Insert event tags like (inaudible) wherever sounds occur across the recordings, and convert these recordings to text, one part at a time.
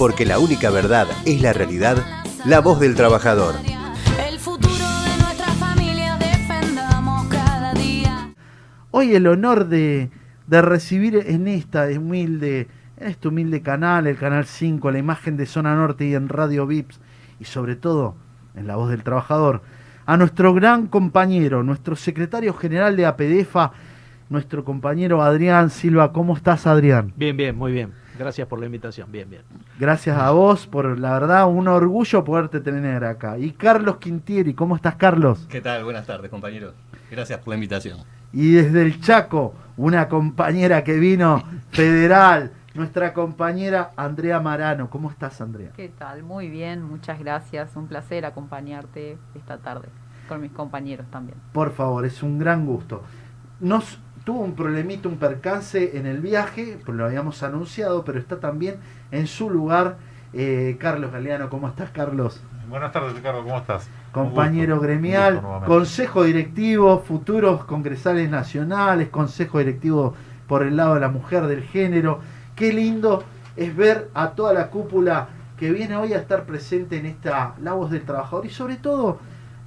porque la única verdad es la realidad, la voz del trabajador. El futuro de nuestra familia defendamos cada día. Hoy el honor de, de recibir en esta humilde, en este humilde canal, el canal 5, la imagen de Zona Norte y en Radio Vips, y sobre todo en la voz del trabajador, a nuestro gran compañero, nuestro secretario general de APDEFA, nuestro compañero Adrián Silva. ¿Cómo estás, Adrián? Bien, bien, muy bien. Gracias por la invitación. Bien, bien. Gracias a vos por, la verdad, un orgullo poderte tener acá. Y Carlos Quintieri, ¿cómo estás, Carlos? ¿Qué tal? Buenas tardes, compañero. Gracias por la invitación. Y desde el Chaco, una compañera que vino federal, nuestra compañera Andrea Marano. ¿Cómo estás, Andrea? ¿Qué tal? Muy bien, muchas gracias. Un placer acompañarte esta tarde con mis compañeros también. Por favor, es un gran gusto. Nos tuvo un problemito, un percance en el viaje, pues lo habíamos anunciado, pero está también en su lugar eh, Carlos Galeano. ¿Cómo estás, Carlos? Buenas tardes, Ricardo, ¿cómo estás? Compañero gusto, gremial, consejo directivo, futuros congresales nacionales, consejo directivo por el lado de la mujer, del género. Qué lindo es ver a toda la cúpula que viene hoy a estar presente en esta La Voz del Trabajador y sobre todo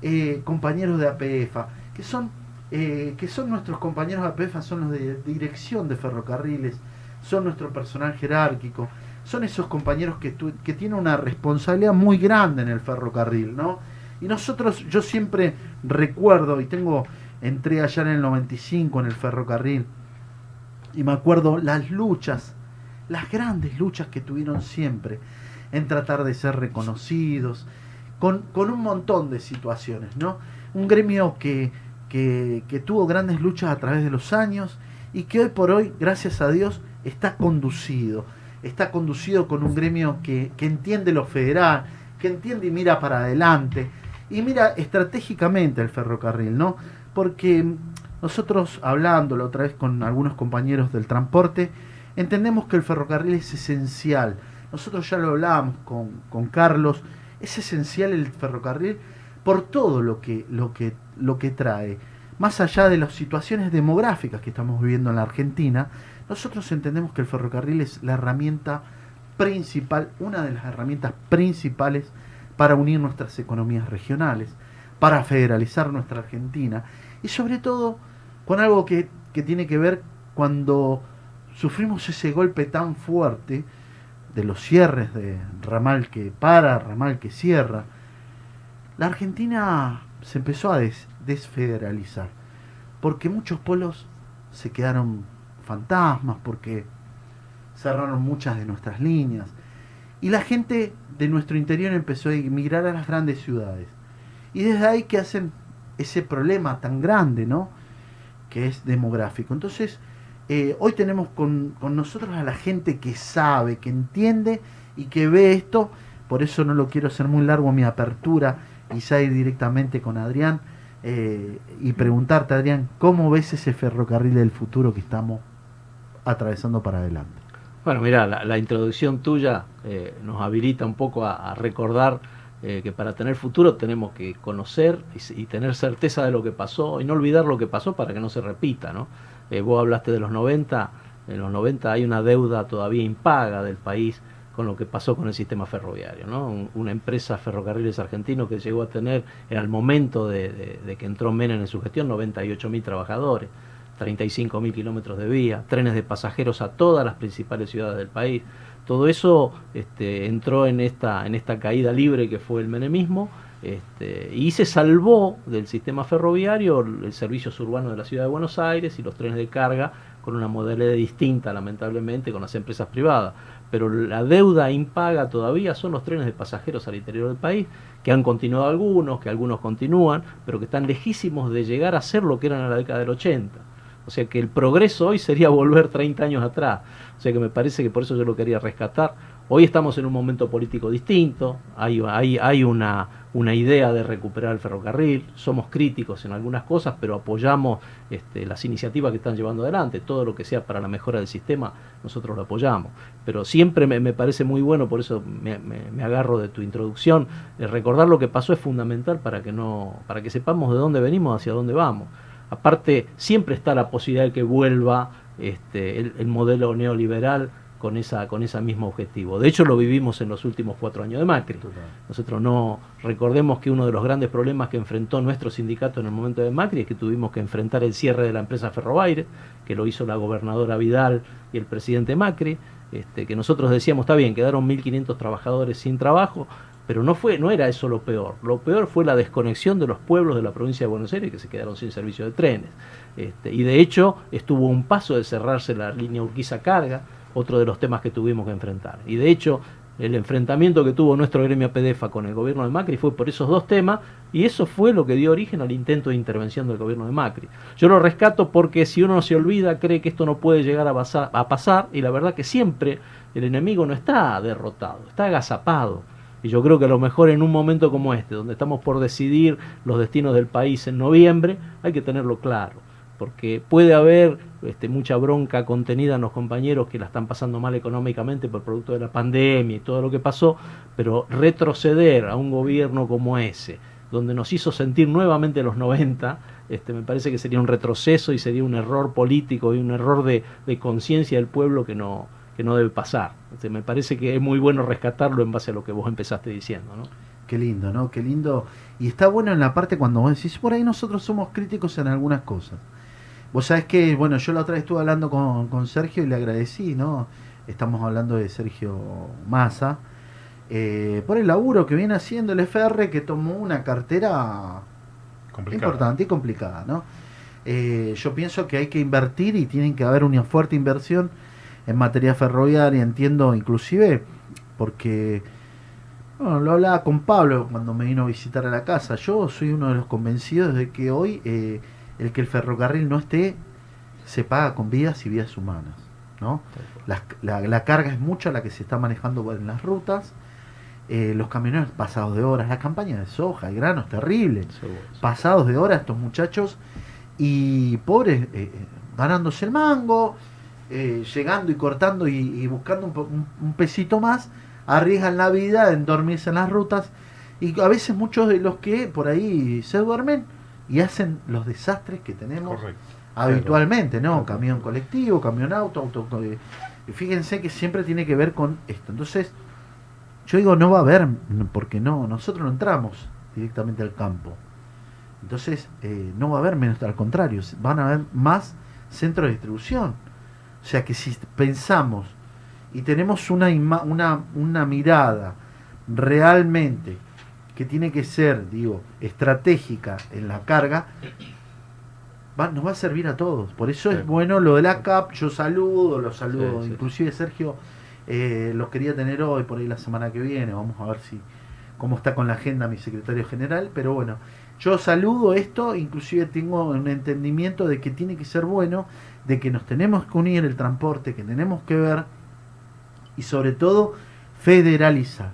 eh, compañeros de APFA, que son eh, que son nuestros compañeros de APFA, son los de dirección de ferrocarriles, son nuestro personal jerárquico, son esos compañeros que, que tienen una responsabilidad muy grande en el ferrocarril, ¿no? Y nosotros, yo siempre recuerdo, y tengo, entré allá en el 95 en el ferrocarril, y me acuerdo las luchas, las grandes luchas que tuvieron siempre en tratar de ser reconocidos, con, con un montón de situaciones, ¿no? Un gremio que que, tuvo grandes luchas a través de los años y que hoy por hoy, gracias a Dios, está conducido. Está conducido con un gremio que, entiende lo federal, que entiende y mira para adelante. Y mira estratégicamente el ferrocarril, ¿no? Porque nosotros hablándolo otra vez con algunos compañeros del transporte, entendemos que el ferrocarril es esencial. Nosotros ya lo hablábamos con, con Carlos, es esencial el ferrocarril por todo lo que, lo que, lo que trae. Más allá de las situaciones demográficas que estamos viviendo en la Argentina, nosotros entendemos que el ferrocarril es la herramienta principal, una de las herramientas principales para unir nuestras economías regionales, para federalizar nuestra Argentina y sobre todo con algo que, que tiene que ver cuando sufrimos ese golpe tan fuerte de los cierres de ramal que para, ramal que cierra, la Argentina se empezó a desfederalizar, porque muchos pueblos se quedaron fantasmas, porque cerraron muchas de nuestras líneas, y la gente de nuestro interior empezó a emigrar a las grandes ciudades. Y desde ahí que hacen ese problema tan grande, ¿no? Que es demográfico. Entonces, eh, hoy tenemos con, con nosotros a la gente que sabe, que entiende y que ve esto. Por eso no lo quiero hacer muy largo mi apertura quizá ir directamente con Adrián eh, y preguntarte, Adrián, ¿cómo ves ese ferrocarril del futuro que estamos atravesando para adelante? Bueno, mira, la, introducción tuya eh, nos habilita un poco a, recordar eh, que para tener futuro tenemos que conocer y, tener certeza de lo que pasó y no olvidar lo que pasó para que no se repita, ¿no? vos hablaste de los 90, en los 90 hay una deuda todavía impaga del país con lo que pasó con el sistema ferroviario. ¿no? una empresa Ferrocarriles Argentino que llegó a tener, en el momento de, que entró Menem en su gestión, 98 mil trabajadores, 35 mil kilómetros de vía, trenes de pasajeros a todas las principales ciudades del país. Todo eso este, entró en esta, en esta caída libre que fue el menemismo este, y se salvó del sistema ferroviario el servicio urbano de la ciudad de Buenos Aires y los trenes de carga con una modalidad distinta, lamentablemente, con las empresas privadas pero la deuda impaga todavía son los trenes de pasajeros al interior del país, que han continuado algunos, que algunos continúan, pero que están lejísimos de llegar a ser lo que eran en la década del 80. O sea que el progreso hoy sería (laughs) volver 30 años atrás. O sea que me parece que por eso yo lo quería rescatar. Hoy estamos en un momento político distinto, hay, una, una idea de recuperar el ferrocarril, somos críticos en algunas cosas, pero apoyamos este, las iniciativas que están llevando adelante, todo lo que sea para la mejora del sistema, nosotros lo apoyamos. Pero siempre me, parece muy bueno, por eso me, agarro de tu introducción, recordar lo que pasó es fundamental para que, no, para que sepamos de dónde venimos, hacia dónde vamos. Aparte, siempre está la posibilidad de que vuelva este, el modelo neoliberal con esa, con ese mismo objetivo. De hecho, lo vivimos en los últimos cuatro años de Macri. Nosotros no recordemos que uno de los grandes problemas que enfrentó nuestro sindicato en el momento de Macri es que tuvimos que enfrentar el cierre de la empresa Ferrobaire, que lo hizo la gobernadora Vidal y el presidente Macri, este, que nosotros decíamos, está bien, quedaron 1.500 trabajadores sin trabajo, pero no, fue, no era eso lo peor. Lo peor fue la desconexión de los pueblos de la provincia de Buenos Aires que se quedaron sin servicio de trenes. Este, y de hecho estuvo un paso de cerrarse la línea Urquiza-Carga, otro de los temas que tuvimos que enfrentar. Y de hecho, el enfrentamiento que tuvo nuestro gremio PDFA con el gobierno de Macri fue por esos dos temas y eso fue lo que dio origen al intento de intervención del gobierno de Macri. Yo lo rescato porque si uno se olvida cree que esto no puede llegar a, pasar, a pasar y la verdad que siempre el enemigo no está derrotado, está agazapado. Y yo creo que a lo mejor en un momento como este, donde estamos por decidir los destinos del país en noviembre, hay que tenerlo claro porque puede haber este, mucha bronca contenida en los compañeros que la están pasando mal económicamente por producto de la pandemia y todo lo que pasó, pero retroceder a un gobierno como ese, donde nos hizo sentir nuevamente los 90, este, me parece que sería un retroceso y sería un error político y un error de, conciencia del pueblo que no, que no debe pasar. Este, me parece que es muy bueno rescatarlo en base a lo que vos empezaste diciendo. ¿no? Qué lindo, ¿no? Qué lindo. Y está bueno en la parte cuando vos decís, por ahí nosotros somos críticos en algunas cosas. Vos sabés que, bueno, yo la otra vez estuve hablando con, Sergio y le agradecí, ¿no? Estamos hablando de Sergio Massa, eh, por el laburo que viene haciendo el FR, que tomó una cartera importante y complicada, ¿no? Eh, yo pienso que hay que invertir y tienen que haber una fuerte inversión en materia ferroviaria, entiendo inclusive, porque bueno, lo hablaba con Pablo cuando me vino a visitar a la casa. Yo soy uno de los convencidos de que hoy eh, el que el ferrocarril no esté se paga con vidas y vidas humanas. ¿no? La, carga es mucha la que se está manejando en las rutas. Eh, los camioneros pasados de horas, la campaña de soja, el grano es terrible. Pasados de horas estos muchachos y pobres eh, eh, ganándose el mango, llegando y cortando y, buscando un, un, pesito más, arriesgan la vida en dormirse en las rutas y a veces muchos de los que por ahí se duermen y hacen los desastres que tenemos habitualmente, ¿no? Camión colectivo, camión auto, auto. Eh, fíjense que siempre tiene que ver con esto. Entonces, yo digo, no va a haber, porque no, nosotros no entramos directamente al campo. Entonces, eh, no va a haber menos, al contrario, van a haber más centros de distribución. O sea que si pensamos y tenemos una, una, una mirada realmente que tiene que ser, digo, estratégica en la carga, va, nos va a servir a todos. Por eso es bueno lo de la CAP, yo saludo, los saludo, inclusive Sergio eh, los quería tener hoy, por ahí la semana que viene, vamos a ver si cómo está con la agenda mi secretario general, pero bueno, yo saludo esto, inclusive tengo un entendimiento de que tiene que ser bueno, de que nos tenemos que unir el transporte, que tenemos que ver y sobre todo federalizar.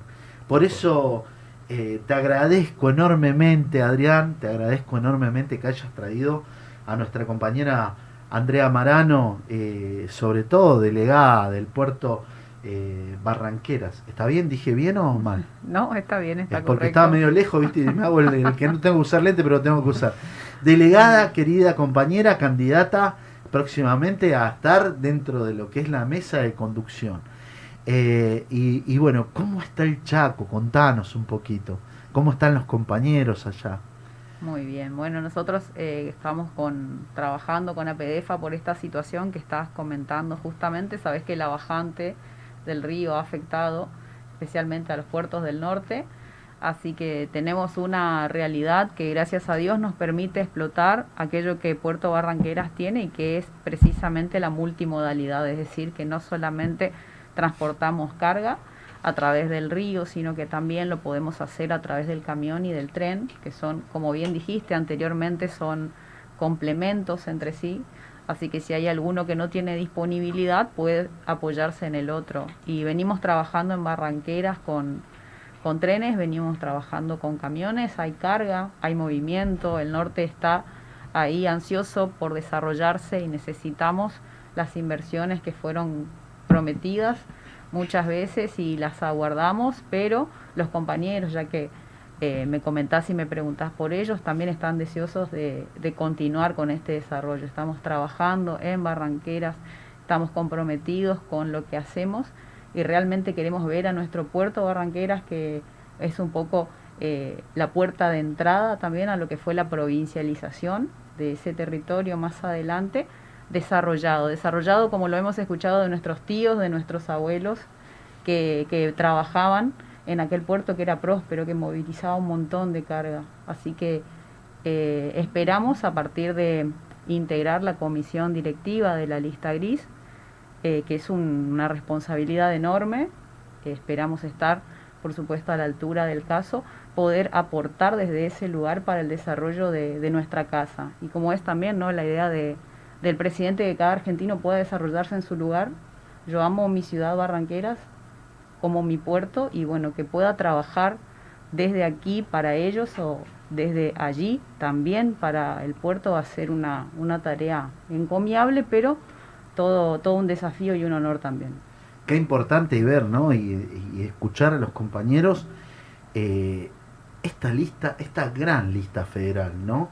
Por eso eh, te agradezco enormemente, Adrián, te agradezco enormemente que hayas traído a nuestra compañera Andrea Marano, eh, sobre todo delegada del puerto eh, Barranqueras. ¿Está bien? ¿Dije bien o mal? No, está bien, está Porque estaba medio lejos, ¿viste? Y me hago el, que no tengo que usar lente, pero tengo que usar. Delegada, querida compañera, candidata próximamente a estar dentro de lo que es la mesa de conducción. Eh, y, bueno, ¿cómo está el Chaco? Contanos un poquito. ¿Cómo están los compañeros allá? Muy bien, bueno, nosotros eh, estamos con, trabajando con APDFA por esta situación que estabas comentando justamente. Sabes que la bajante del río ha afectado especialmente a los puertos del norte. Así que tenemos una realidad que gracias a Dios nos permite explotar aquello que Puerto Barranqueras tiene y que es precisamente la multimodalidad, es decir, que no solamente transportamos carga a través del río, sino que también lo podemos hacer a través del camión y del tren, que son, como bien dijiste anteriormente, son complementos entre sí. Así que si hay alguno que no tiene disponibilidad, puede apoyarse en el otro. Y venimos trabajando en barranqueras con, con trenes, venimos trabajando con camiones, hay carga, hay movimiento, el norte está ahí ansioso por desarrollarse y necesitamos las inversiones que fueron prometidas muchas veces y las aguardamos, pero los compañeros, ya que eh, me comentás y me preguntás por ellos, también están deseosos de, continuar con este desarrollo. Estamos trabajando en Barranqueras estamos comprometidos con lo que hacemos y realmente queremos ver a nuestro puerto Barranqueras que es un poco eh, la puerta de entrada también a lo que fue la provincialización de ese territorio más adelante desarrollado, desarrollado como lo hemos escuchado de nuestros tíos, de nuestros abuelos que, trabajaban en aquel puerto que era próspero, que movilizaba un montón de carga. Así que eh, esperamos a partir de integrar la comisión directiva de la lista gris, eh, que es un- una responsabilidad enorme, esperamos estar, por supuesto, a la altura del caso, poder aportar desde ese lugar para el desarrollo de, de nuestra casa. Y como es también ¿no? la idea de, del presidente que cada argentino pueda desarrollarse en su lugar, yo amo mi ciudad Barranqueras como mi puerto y bueno, que pueda trabajar desde aquí para ellos o desde allí también para el puerto va a ser una, una tarea encomiable, pero todo, todo un desafío y un honor también. Qué importante ver, ¿no? Y, escuchar a los compañeros eh, esta lista, esta gran lista federal, ¿no?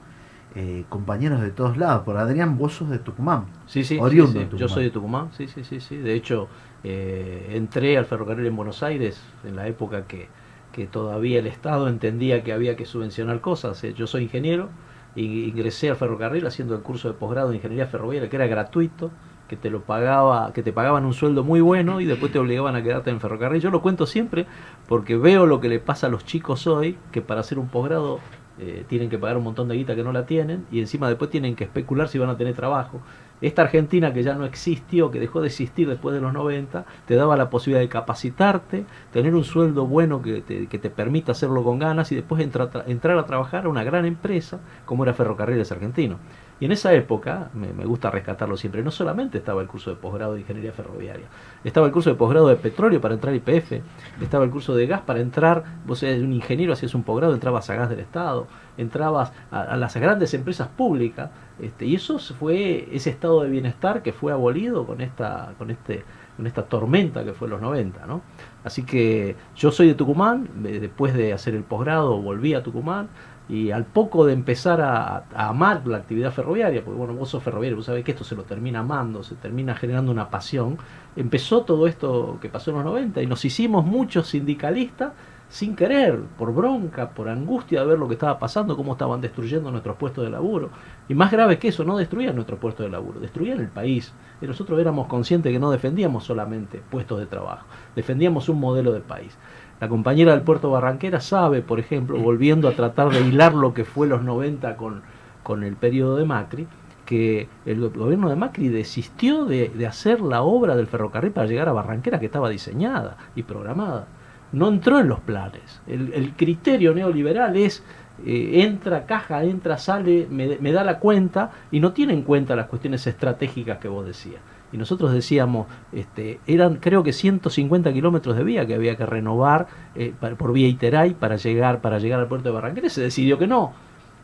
Eh, compañeros de todos lados. Por Adrián, vos sos de Tucumán. Sí, sí, Oriundo sí, de Yo soy de Tucumán, sí, sí, sí, sí. De hecho, eh, entré al ferrocarril en Buenos Aires en la época que, que todavía el Estado entendía que había que subvencionar cosas. Eh, Yo soy ingeniero ingresé al ferrocarril haciendo el curso de posgrado de ingeniería ferroviaria, que era gratuito, que te lo pagaba, que te pagaban un sueldo muy bueno y después te obligaban a quedarte en el ferrocarril. Yo lo cuento siempre porque veo lo que le pasa a los chicos hoy, que para hacer un posgrado eh, tienen que pagar un montón de guita que no la tienen y encima después tienen que especular si van a tener trabajo. Esta Argentina que ya no existió, que dejó de existir después de los 90, te daba la posibilidad de capacitarte, tener un sueldo bueno que te, que te permita hacerlo con ganas y después entra- tra- entrar a trabajar a una gran empresa como era Ferrocarriles Argentino. Y en esa época, me, gusta rescatarlo siempre, no solamente estaba el curso de posgrado de Ingeniería Ferroviaria, estaba el curso de posgrado de petróleo para entrar IPF, estaba el curso de gas para entrar, vos eres un ingeniero, hacías un posgrado, entrabas a gas del Estado, entrabas a, a las grandes empresas públicas, este, y eso fue ese estado de bienestar que fue abolido con esta, con este, con esta tormenta que fue los 90, ¿no? Así que yo soy de Tucumán, de- después de hacer el posgrado volví a Tucumán, y al poco de empezar a, amar la actividad ferroviaria, porque bueno, vos sos ferroviario, vos sabés que esto se lo termina amando, se termina generando una pasión, empezó todo esto que pasó en los 90 y nos hicimos muchos sindicalistas sin querer, por bronca, por angustia de ver lo que estaba pasando, cómo estaban destruyendo nuestros puestos de laburo. Y más grave que eso, no destruían nuestros puestos de laburo, destruían el país. Y nosotros éramos conscientes que no defendíamos solamente puestos de trabajo, defendíamos un modelo de país. La compañera del puerto Barranquera sabe, por ejemplo, volviendo a tratar de hilar lo que fue los 90 con, con el periodo de Macri, que el go- gobierno de Macri desistió de, de hacer la obra del ferrocarril para llegar a Barranquera que estaba diseñada y programada. No entró en los planes. El, el criterio neoliberal es eh, entra, caja, entra, sale, me, me da la cuenta y no tiene en cuenta las cuestiones estratégicas que vos decías. Nosotros decíamos, este, eran creo que 150 kilómetros de vía que había que renovar eh, por vía Iteray para llegar, para llegar al puerto de Barranquera. y Se decidió que no.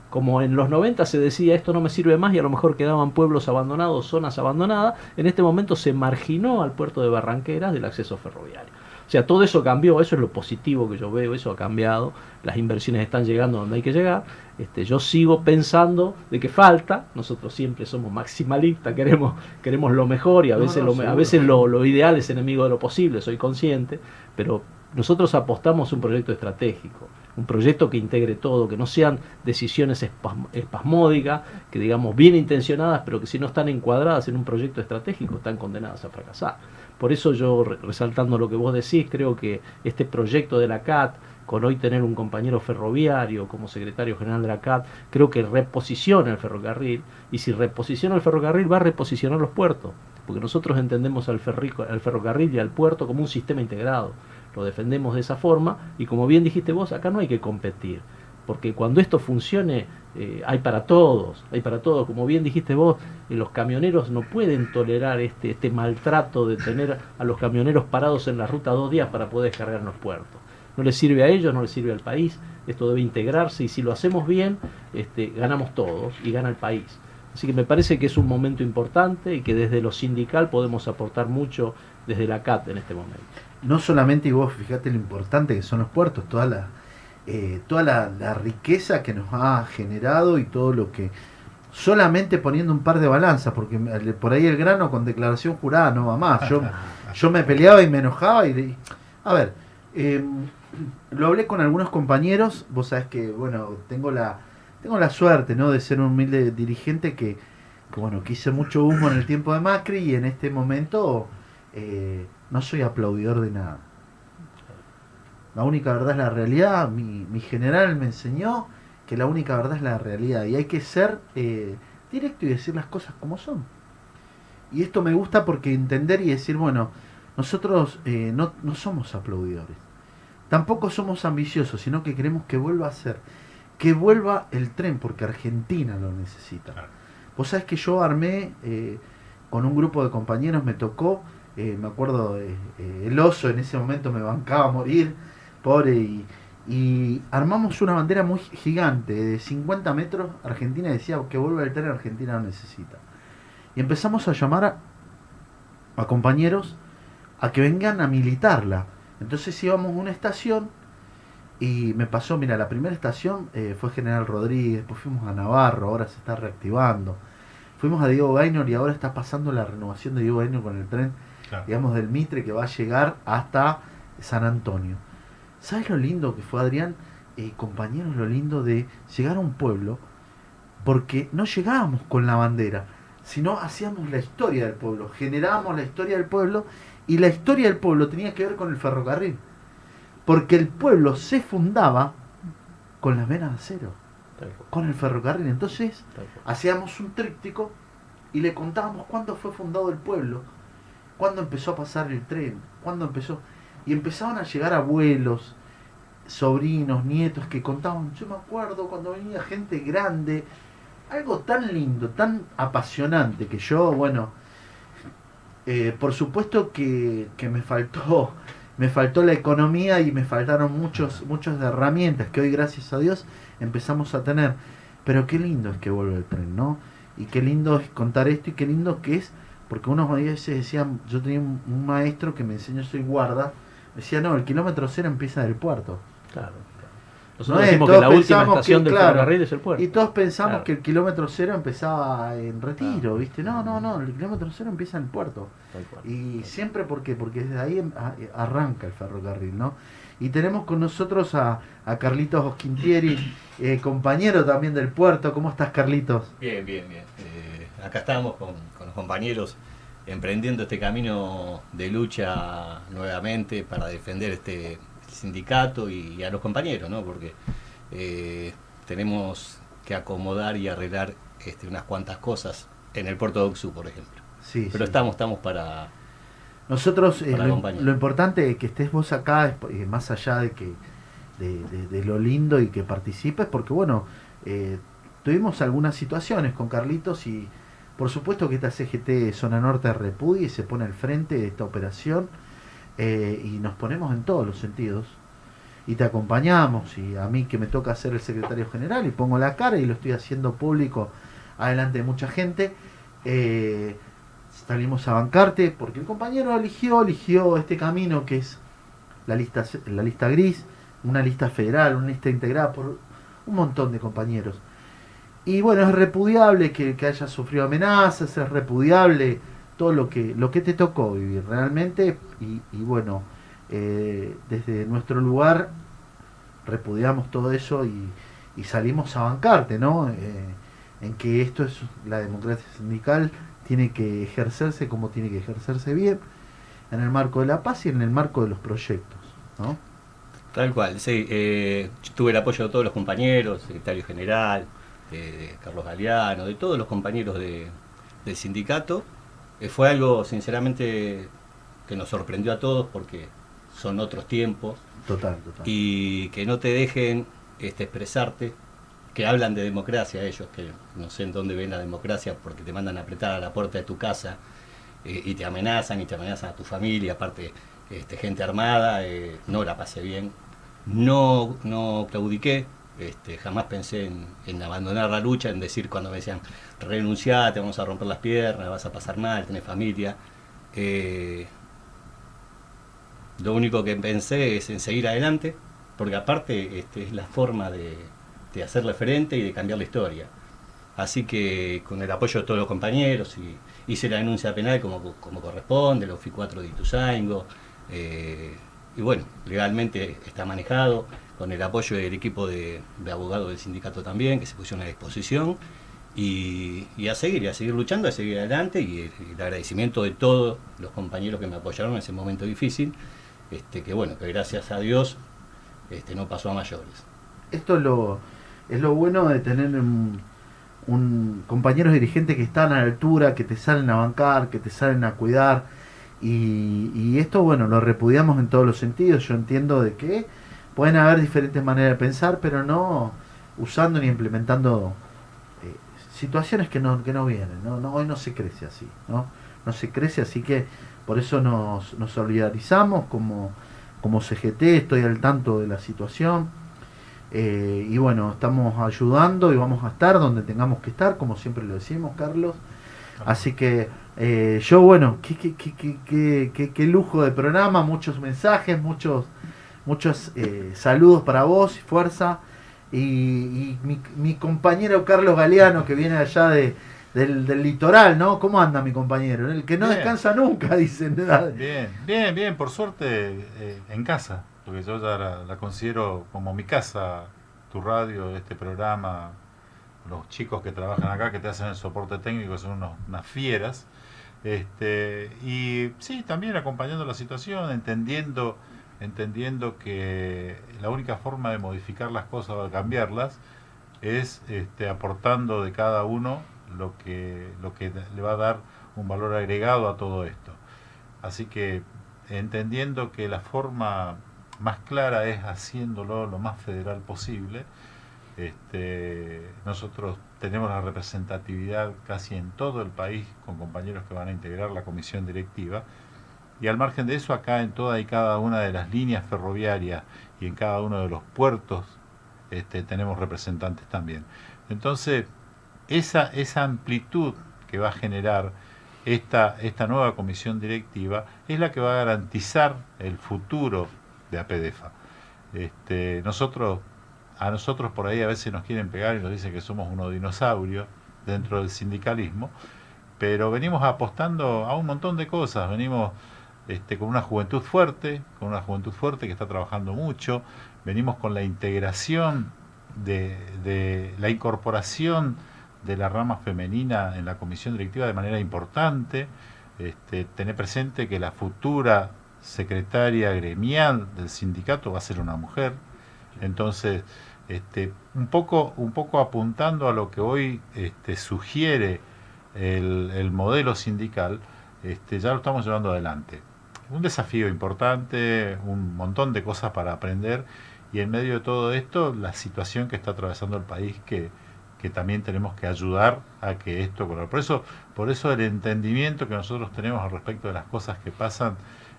Como en los 90 se decía esto no me sirve más y a lo mejor quedaban pueblos abandonados, zonas abandonadas, en este momento se marginó al puerto de Barranqueras del acceso ferroviario. O sea, todo eso cambió, eso es lo positivo que yo veo, eso ha cambiado, las inversiones están llegando donde hay que llegar. Este, yo sigo pensando de que falta, nosotros siempre somos maximalistas, (laughs) queremos, queremos lo mejor y a No, veces, no, lo, a veces lo, lo ideal es enemigo de lo posible, soy consciente, pero nosotros apostamos un proyecto estratégico, un proyecto que integre todo, que no sean decisiones espasm- espasmódicas, que digamos bien intencionadas, pero que si no están encuadradas en un proyecto estratégico están condenadas a fracasar. Por eso yo, re- resaltando lo que vos decís, creo que este proyecto de la CAT, con hoy tener un compañero ferroviario como secretario general de la CAT, creo que reposiciona el ferrocarril, y si reposiciona el ferrocarril va a reposicionar los puertos, porque nosotros entendemos al, ferrico- al ferrocarril y al puerto como un sistema integrado, lo defendemos de esa forma, y como bien dijiste vos, acá no hay que competir, porque cuando esto funcione eh, hay para todos, hay para todos, como bien dijiste vos, eh, los camioneros no pueden tolerar este, este maltrato de tener a los camioneros parados en la ruta dos días para poder descargar los puertos. No les sirve a ellos, no les sirve al país, esto debe integrarse y si lo hacemos bien, este, ganamos todos y gana el país. Así que me parece que es un momento importante y que desde lo sindical podemos aportar mucho desde la CAT en este momento. No solamente, y vos fíjate lo importante que son los puertos, toda la, eh, toda la, la riqueza que nos ha generado y todo lo que solamente poniendo un par de balanzas, porque por ahí el grano con declaración jurada no va más. Yo, (laughs) yo me peleaba y me enojaba y... a ver, eh, lo hablé con algunos compañeros, vos sabés que, bueno, tengo la, tengo la suerte, ¿no? De ser un humilde dirigente que, que, bueno, que hice mucho humo en el tiempo de Macri y en este momento eh, no soy aplaudidor de nada. La única verdad es la realidad. Mi, mi general me enseñó que la única verdad es la realidad y hay que ser eh, directo y decir las cosas como son. Y esto me gusta porque entender y decir, bueno, nosotros eh, no, no somos aplaudidores. Tampoco somos ambiciosos, sino que queremos que vuelva a ser. Que vuelva el tren, porque Argentina lo necesita. Vos sabés que yo armé eh, con un grupo de compañeros, me tocó, me acuerdo, el oso en ese momento me bancaba a morir, pobre, y, y armamos una bandera muy gigante, de 50 metros, Argentina decía que vuelva el tren, Argentina lo necesita. Y empezamos a llamar a, a compañeros a que vengan a militarla. Entonces íbamos a una estación y me pasó, mira, la primera estación eh, fue General Rodríguez, después fuimos a Navarro, ahora se está reactivando. Fuimos a Diego Gaynor y ahora está pasando la renovación de Diego Gaynor con el tren, Claro. digamos, del Mitre que va a llegar hasta San Antonio. ¿Sabes lo lindo que fue, Adrián? Eh, compañeros, lo lindo de llegar a un pueblo, porque no llegábamos con la bandera, sino hacíamos la historia del pueblo, generábamos la historia del pueblo y la historia del pueblo tenía que ver con el ferrocarril, porque el pueblo se fundaba con las venas de acero, con el ferrocarril. Entonces hacíamos un tríptico y le contábamos cuándo fue fundado el pueblo, cuándo empezó a pasar el tren, cuándo empezó. Y empezaban a llegar abuelos, sobrinos, nietos que contaban, yo me acuerdo cuando venía gente grande, algo tan lindo, tan apasionante que yo, bueno, eh, por supuesto que, que me faltó, me faltó la economía y me faltaron muchos, muchas herramientas que hoy gracias a Dios empezamos a tener. Pero qué lindo es que vuelve el tren, ¿no? Y qué lindo es contar esto y qué lindo que es, porque unos veces decían, yo tenía un, maestro que me enseñó, soy guarda, decía, no, el kilómetro cero empieza del puerto. Claro, claro. No Nosotros es, decimos que la última pensamos estación que, del claro, ferrocarril es el puerto. Y todos pensamos Claro. que el kilómetro cero empezaba en retiro, Claro. ¿viste? No, no, no, el kilómetro cero empieza en el puerto. Cual. Y siempre, ¿por qué? Porque desde ahí arranca el ferrocarril, ¿no? Y tenemos con nosotros a, a Carlitos Quintieri, (coughs) eh, compañero también del puerto. ¿Cómo estás, Carlitos? Bien, bien, bien. Eh, acá estamos con, con los compañeros emprendiendo este camino de lucha nuevamente para defender este sindicato y, a los compañeros, ¿no? Porque eh, tenemos que acomodar y arreglar este, unas cuantas cosas en el puerto de Oxu, por ejemplo. Sí, Pero sí. estamos, estamos para... Nosotros, eh, lo, importante es que estés vos acá, es, eh, más allá de que de, de- de lo lindo y que participes, porque bueno, eh, tuvimos algunas situaciones con Carlitos y por supuesto que esta CGT Zona Norte repudia y se pone al frente de esta operación eh, y nos ponemos en todos los sentidos y te acompañamos y a mí que me toca ser el secretario general y pongo la cara y lo estoy haciendo público adelante de mucha gente. eh, salimos a bancarte porque el compañero eligió, eligió este camino que es la lista, la lista gris, una lista federal, una lista integrada por un montón de compañeros. Y bueno, es repudiable que, que haya sufrido amenazas, es repudiable todo lo que, lo que te tocó vivir realmente. Y, bueno, eh, desde nuestro lugar repudiamos todo eso y, y salimos a bancarte, ¿no? Eh, en que esto es la democracia sindical, tiene que ejercerse como tiene que ejercerse bien, en el marco de la paz y en el marco de los proyectos, ¿no? Tal cual, sí. eh, tuve el apoyo de todos los compañeros, secretario general, de, Carlos Galeano, de todos los compañeros de- del sindicato. Eh, fue algo, sinceramente, que nos sorprendió a todos porque son otros tiempos Total, total. y que no te dejen este, expresarte, que hablan de democracia ellos, que no sé en dónde ven la democracia porque te mandan a apretar a la puerta de tu casa eh, y te amenazan y te amenazan a tu familia, aparte este, gente armada, eh, no la pasé bien, no, no claudiqué, este, jamás pensé en, abandonar la lucha, en decir cuando me decían renunciá, te vamos a romper las piernas, vas a pasar mal, tenés familia. eh, lo único que pensé es en seguir adelante, porque aparte este, es la forma de, de hacerle frente y de cambiar la historia. Así que con el apoyo de todos los compañeros y hice la denuncia penal como, corresponde, los FI4 de Ituzaingo, eh, y bueno, legalmente está manejado, con el apoyo del equipo de, abogados del sindicato también, que se pusieron a disposición, y, y a seguir, y a seguir luchando, a seguir adelante, y el, el agradecimiento de todos los compañeros que me apoyaron en ese momento difícil, este, que bueno, que gracias a Dios este, no pasó a mayores. Esto es lo, es lo bueno de tener un, un compañeros dirigentes que están a la altura, que te salen a bancar, que te salen a cuidar. Y, y esto, bueno, lo repudiamos en todos los sentidos. Yo entiendo de que pueden haber diferentes maneras de pensar, pero no usando ni implementando eh, situaciones que no, que no vienen. hoy no se crece así, ¿no? No se crece así que por eso nos, nos solidarizamos como, como CGT, estoy al tanto de la situación. Eh, y bueno, estamos ayudando y vamos a estar donde tengamos que estar, como siempre lo decimos, Carlos. Así que eh, yo, bueno, qué, qué- qué- qué lujo de programa, muchos mensajes, muchos, muchos eh, saludos para vos, fuerza. Y, y mi, mi compañero Carlos Galeano, que viene allá de, del, del litoral, ¿no? ¿Cómo anda mi compañero? El que no Bien. descansa nunca, (laughs) dicen. Bien, bien, bien, por suerte eh, en casa, porque yo ya la, la considero como mi casa, tu radio, este programa, los chicos que trabajan acá, que te hacen el soporte técnico, son unos, unas fieras. Este, y sí, también acompañando la situación, entendiendo, entendiendo que la única forma de modificar las cosas o de cambiarlas es este, aportando de cada uno lo que, lo que le va a dar un valor agregado a todo esto. Así que entendiendo que la forma más clara es haciéndolo lo más federal posible, este, nosotros tenemos la representatividad casi en todo el país con compañeros que van a integrar la comisión directiva y al margen de eso acá en toda y cada una de las líneas ferroviarias y en cada uno de los puertos este, tenemos representantes también. Entonces, esa, esa amplitud que va a generar esta, esta nueva comisión directiva es la que va a garantizar el futuro de APDEFA. Este, nosotros, a nosotros por ahí a veces nos quieren pegar y nos dicen que somos unos dinosaurios dentro del sindicalismo, pero venimos apostando a un montón de cosas, venimos este, con una juventud fuerte, con una juventud fuerte que está trabajando mucho, venimos con la integración de, la incorporación de la rama femenina en la comisión directiva de manera importante. Este, tener presente que la futura secretaria gremial del sindicato va a ser una mujer. Entonces, este, un, poco, un poco apuntando a lo que hoy este, sugiere el, el modelo sindical, ya lo estamos llevando adelante. Un desafío importante, un montón de cosas para aprender y en medio de todo esto la situación que está atravesando el país que, que también tenemos que ayudar a que esto. Por eso, por eso el entendimiento que nosotros tenemos al respecto de las cosas que pasan,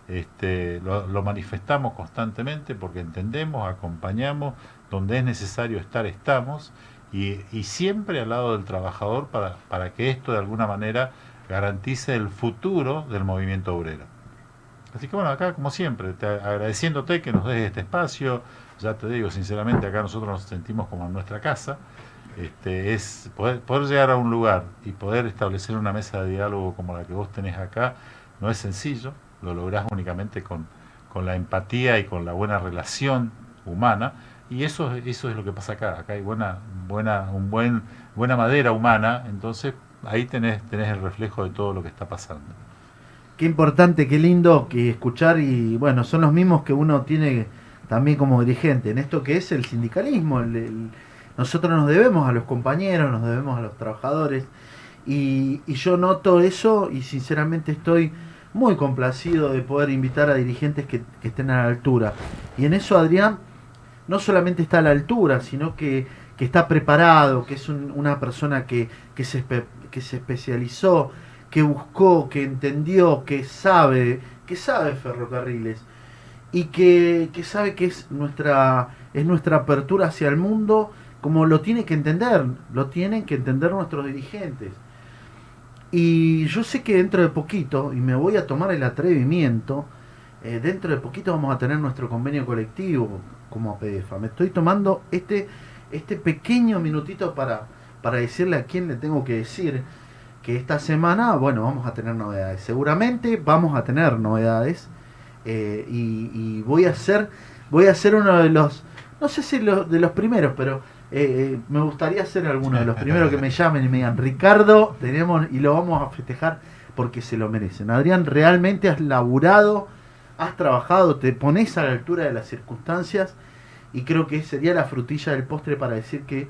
este, lo, lo manifestamos constantemente porque entendemos, acompañamos, donde es necesario estar, estamos, y, y siempre al lado del trabajador para, para que esto de alguna manera garantice el futuro del movimiento obrero. Así que bueno, acá como siempre, te, agradeciéndote que nos des este espacio, ya te digo sinceramente, acá nosotros nos sentimos como en nuestra casa, este, es poder, poder llegar a un lugar y poder establecer una mesa de diálogo como la que vos tenés acá, no es sencillo, lo lográs únicamente con, con la empatía y con la buena relación humana, y eso, eso es lo que pasa acá, acá hay buena, buena, un buen, buena madera humana, entonces ahí tenés, tenés el reflejo de todo lo que está pasando. Qué importante, qué lindo que escuchar y bueno, son los mismos que uno tiene también como dirigente en esto que es el sindicalismo. nosotros nos debemos a los compañeros, nos debemos a los trabajadores y, yo noto eso y sinceramente estoy muy complacido de poder invitar a dirigentes que, estén a la altura. Y en eso Adrián no solamente está a la altura, sino que, que está preparado, que es un- una persona que, que, se, que se especializó, que buscó, que entendió, que sabe, que sabe ferrocarriles y que, que sabe que es nuestra, es nuestra apertura hacia el mundo como lo tiene que entender, lo tienen que entender nuestros dirigentes. Y yo sé que dentro de poquito, y me voy a tomar el atrevimiento, eh, dentro de poquito vamos a tener nuestro convenio colectivo como APDFA. Me estoy tomando este, este pequeño minutito para, para decirle a quién le tengo que decir que esta semana, bueno, vamos a tener novedades. Seguramente vamos a tener novedades. eh, y, voy a ser voy a ser uno de los no sé si lo- de los primeros pero eh, eh, me gustaría ser alguno de los primeros que me llamen y me digan Ricardo tenemos y lo vamos a festejar porque se lo merecen Adrián realmente has laburado has trabajado te pones a la altura de las circunstancias y creo que sería la frutilla del postre para decir que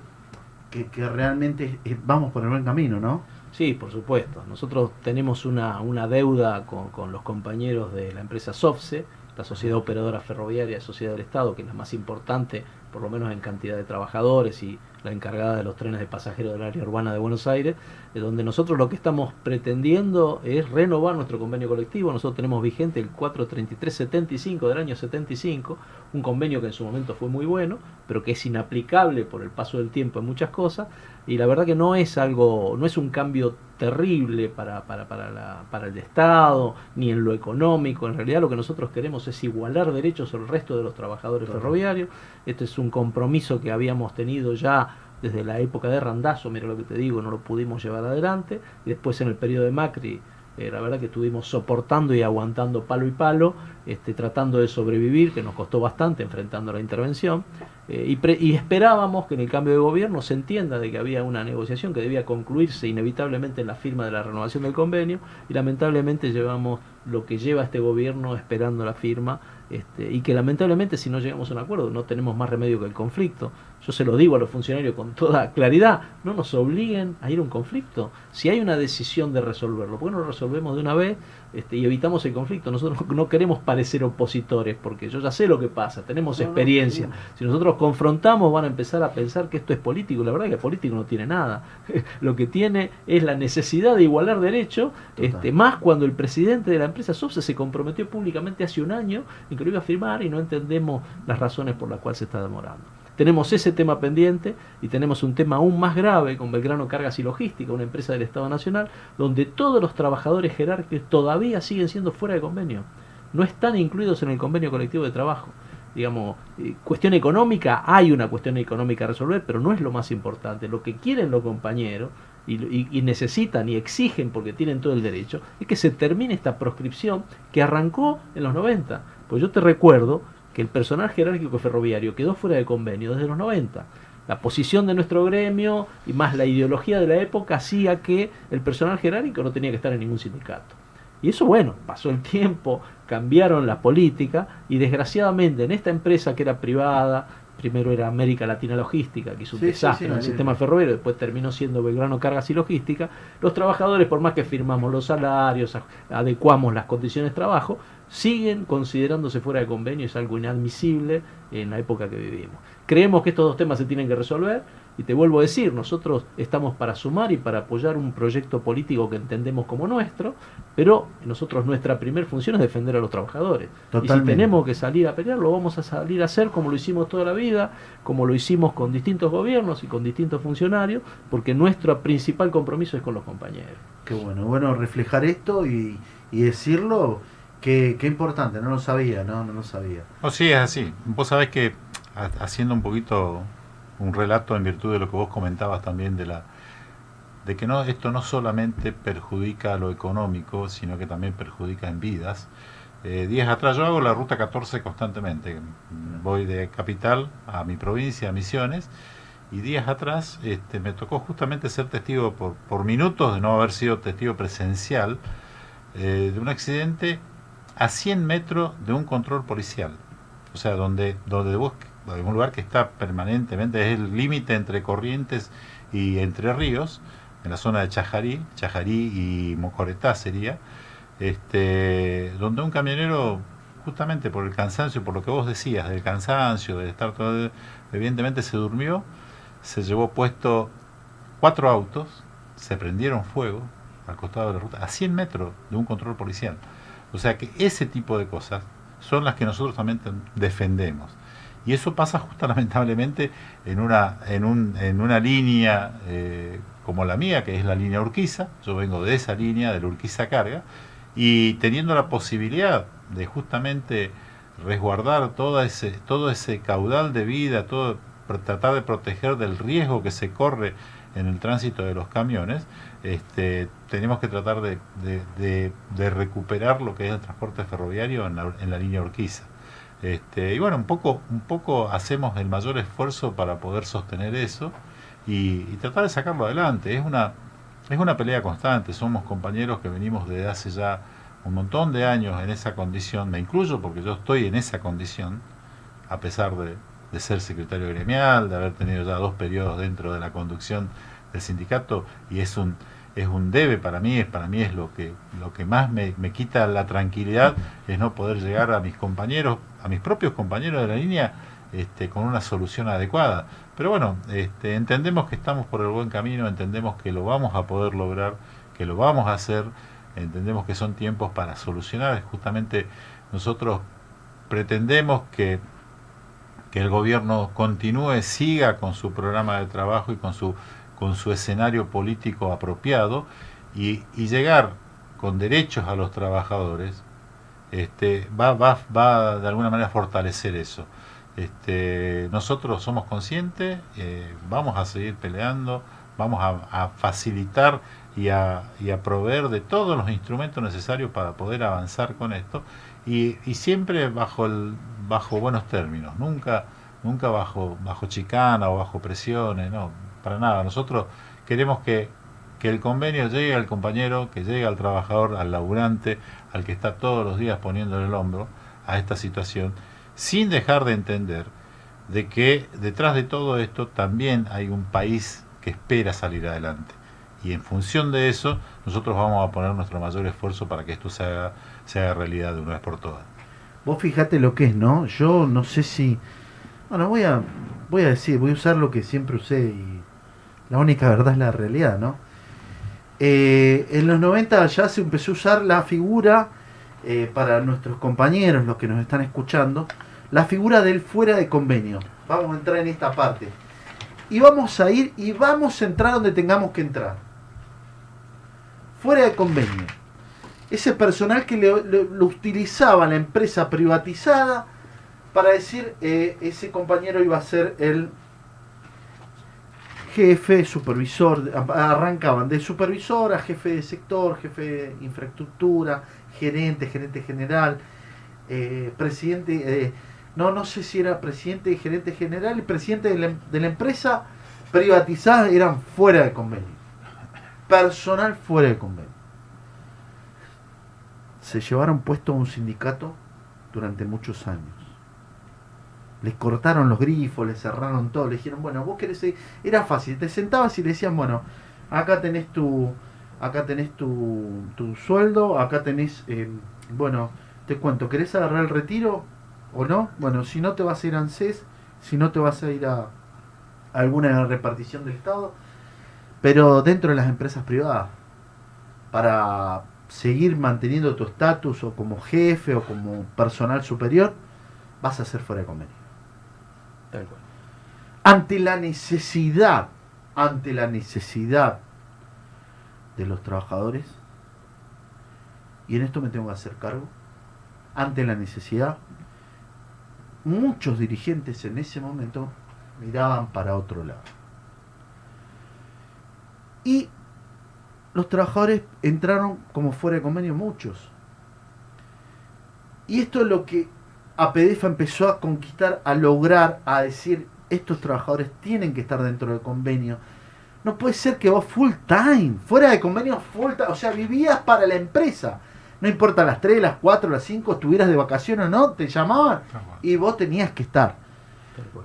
que, realmente vamos por el buen camino no Sí, por supuesto. Nosotros tenemos una, una deuda con, con los compañeros de la empresa SOFSE, la Sociedad Operadora Ferroviaria Sociedad del Estado, que es la más importante, por lo menos en cantidad de trabajadores y la encargada de los trenes de pasajeros del área urbana de Buenos Aires, donde nosotros lo que estamos pretendiendo es renovar nuestro convenio colectivo. Nosotros tenemos vigente el 433-75 del año 75, un convenio que en su momento fue muy bueno, pero que es inaplicable por el paso del tiempo en muchas cosas, y la verdad que no es algo, no es un cambio terrible para, para, para, la- para el Estado, ni en lo económico. En realidad lo que nosotros queremos es igualar derechos al resto de los trabajadores ferroviarios. Este es un compromiso que habíamos tenido ya desde la época de Randazo, mira lo que te digo, no lo pudimos llevar adelante. Y después en el periodo de Macri, eh, la verdad que estuvimos soportando y aguantando palo y palo, este, tratando de sobrevivir, que nos costó bastante enfrentando la intervención. Eh, y, y esperábamos que en el cambio de gobierno se entienda de que había una negociación que debía concluirse inevitablemente en la firma de la renovación del convenio y lamentablemente llevamos lo que lleva este gobierno esperando la firma este, y que lamentablemente si no llegamos a un acuerdo no tenemos más remedio que el conflicto. Yo se lo digo a los funcionarios con toda claridad, no nos obliguen a ir a un conflicto. Si hay una decisión de resolverlo, ¿por qué no lo resolvemos de una vez este, y evitamos el conflicto? Nosotros (laughs) no queremos parecer opositores porque yo ya sé lo que pasa, tenemos No, no, experiencia. Si nosotros confrontamos van a empezar a pensar que esto es político. La verdad es que político no tiene nada. (laughs) Lo que tiene es la necesidad de igualar derecho, Total. este, más cuando el presidente de la empresa SOPSE se comprometió públicamente hace un año en que lo iba a firmar y no entendemos las razones por las cuales se está demorando. Tenemos ese tema pendiente y tenemos un tema aún más grave con Belgrano Cargas y Logística, una empresa del Estado Nacional, donde todos los trabajadores jerárquicos todavía siguen siendo fuera de convenio. No están incluidos en el convenio colectivo de trabajo digamos, eh, cuestión económica, hay una cuestión económica a resolver, pero no es lo más importante. Lo que quieren los compañeros y, y- y necesitan y exigen, porque tienen todo el derecho, es que se termine esta proscripción que arrancó en los 90. Pues yo te recuerdo que el personal jerárquico ferroviario quedó fuera de convenio desde los 90. La posición de nuestro gremio y más la ideología de la época hacía que el personal jerárquico no tenía que estar en ningún sindicato. Y eso, bueno, pasó el tiempo, cambiaron la política y desgraciadamente en esta empresa que era privada, primero era América Latina Logística, que hizo un Sí, desastre sí, en el sistema ferroviario, después terminó siendo Belgrano Cargas y Logística, los trabajadores, por más que firmamos los salarios, adecuamos las condiciones de trabajo, siguen considerándose fuera de convenio, es algo inadmisible en la época que vivimos. Creemos que estos dos temas se tienen que resolver y te vuelvo a decir, nosotros estamos para sumar y para apoyar un proyecto político que entendemos como nuestro, pero nosotros nuestra primera función es defender a los trabajadores. Y si tenemos que salir a pelear, lo vamos a salir a hacer como lo hicimos toda la vida, como lo hicimos con distintos gobiernos y con distintos funcionarios, porque nuestro principal compromiso es con los compañeros. Qué bueno, bueno reflejar esto y, y decirlo, que, qué importante, no lo sabía, no, no lo sabía. No, sí, es así. Vos sabés que ha- haciendo un poquito un relato en virtud de lo que vos comentabas también de la de que no esto no solamente perjudica lo económico, sino que también perjudica en vidas. Eh, días atrás yo hago la ruta 14 constantemente. Voy de capital a mi provincia, a Misiones, y días atrás este, me tocó justamente ser testigo por, por minutos de no haber sido testigo presencial eh, de un accidente a 100 metros de un control policial. O sea, donde, donde vos, un lugar que está permanentemente, es el límite entre Corrientes y Entre Ríos, en la zona de Chajarí, Chajarí y Mocoretá sería, este, donde un camionero, justamente por el cansancio, por lo que vos decías, del cansancio, de estar todo, evidentemente se durmió, se llevó puesto cuatro autos, se prendieron fuego al costado de la ruta, a 100 metros de un control policial. O sea que ese tipo de cosas son las que nosotros también defendemos. Y eso pasa justo (laughs) lamentablemente en una, en un, en una línea eh, como la mía, que es la línea Urquiza, yo vengo de esa línea, de la Urquiza Carga, y teniendo la posibilidad de justamente resguardar todo ese, todo ese caudal de vida, todo, tratar de proteger del riesgo que se corre en el tránsito de los camiones, este, tenemos que tratar de, recuperar lo que es el transporte ferroviario en la, en la línea Urquiza. Este, y bueno, un poco, un poco hacemos el mayor esfuerzo para poder sostener eso y, y tratar de sacarlo adelante. Es una, es una pelea constante, somos compañeros que venimos desde hace ya un montón de años en esa condición, me incluyo porque yo estoy en esa condición, a pesar de, de ser secretario gremial, de haber tenido ya dos periodos dentro de la conducción del sindicato, y es un, es un debe para mí, es para mí es lo que, lo que más me, me quita la tranquilidad, es no poder llegar a mis compañeros, a mis propios compañeros de la línea, este, con una solución adecuada. Pero bueno, este, entendemos que estamos por el buen camino, entendemos que lo vamos a poder lograr, que lo vamos a hacer, entendemos que son tiempos para solucionar. Justamente nosotros pretendemos que, que el gobierno continúe, siga con su programa de trabajo y con su, con su escenario político apropiado y, llegar con derechos a los trabajadores este, va, va, va de alguna manera a fortalecer eso. Este, nosotros somos conscientes, eh, vamos a seguir peleando, vamos a, a facilitar y a, y a proveer de todos los instrumentos necesarios para poder avanzar con esto y, y siempre bajo el, bajo buenos términos, nunca, nunca bajo, bajo chicana o bajo presiones, no, para nada. Nosotros queremos que, que el convenio llegue al compañero, que llegue al trabajador, al laburante, al que está todos los días poniéndole el hombro a esta situación, sin dejar de entender de que detrás de todo esto también hay un país que espera salir adelante. Y en función de eso, nosotros vamos a poner nuestro mayor esfuerzo para que esto se haga, se haga realidad de una vez por todas. Vos fijate lo que es, ¿no? Yo no sé si. Bueno, voy a, voy a decir, voy a usar lo que siempre usé y la única verdad es la realidad, ¿no? Eh, en los 90 ya se empezó a usar la figura, eh, para nuestros compañeros, los que nos están escuchando, la figura del fuera de convenio. Vamos a entrar en esta parte. Y vamos a ir y vamos a entrar donde tengamos que entrar. Fuera de convenio ese personal que le- lo utilizaba la empresa privatizada para decir eh, ese compañero iba a ser el jefe, supervisor, arrancaban de supervisor a jefe de sector, jefe de infraestructura, gerente, gerente general, eh, presidente, eh, no, no sé si era presidente y gerente general y presidente de la, de la empresa privatizada eran fuera de convenio. Personal fuera de convenio se llevaron puesto a un sindicato durante muchos años. Les cortaron los grifos, les cerraron todo, le dijeron, bueno, vos querés seguir? Era fácil, te sentabas y le decían, bueno, acá tenés tu, acá tenés tu, tu sueldo, acá tenés, eh, bueno, te cuento, ¿querés agarrar el retiro o no? Bueno, si no te vas a ir a ANSES, si no te vas a ir a, a alguna repartición del Estado, pero dentro de las empresas privadas, para seguir manteniendo tu estatus o como jefe o como personal superior, vas a ser fuera de convenio. Ante la necesidad, ante la necesidad de los trabajadores, y en esto me tengo que hacer cargo, ante la necesidad, muchos dirigentes en ese momento miraban para otro lado. Y los trabajadores entraron como fuera de convenio muchos. Y esto es lo que APDEFA empezó a conquistar, a lograr, a decir, estos trabajadores tienen que estar dentro del convenio. No puede ser que vos full time, fuera de convenio full time, o sea, vivías para la empresa. No importa las 3, las 4, las 5, estuvieras de vacaciones o no, te llamaban y vos tenías que estar.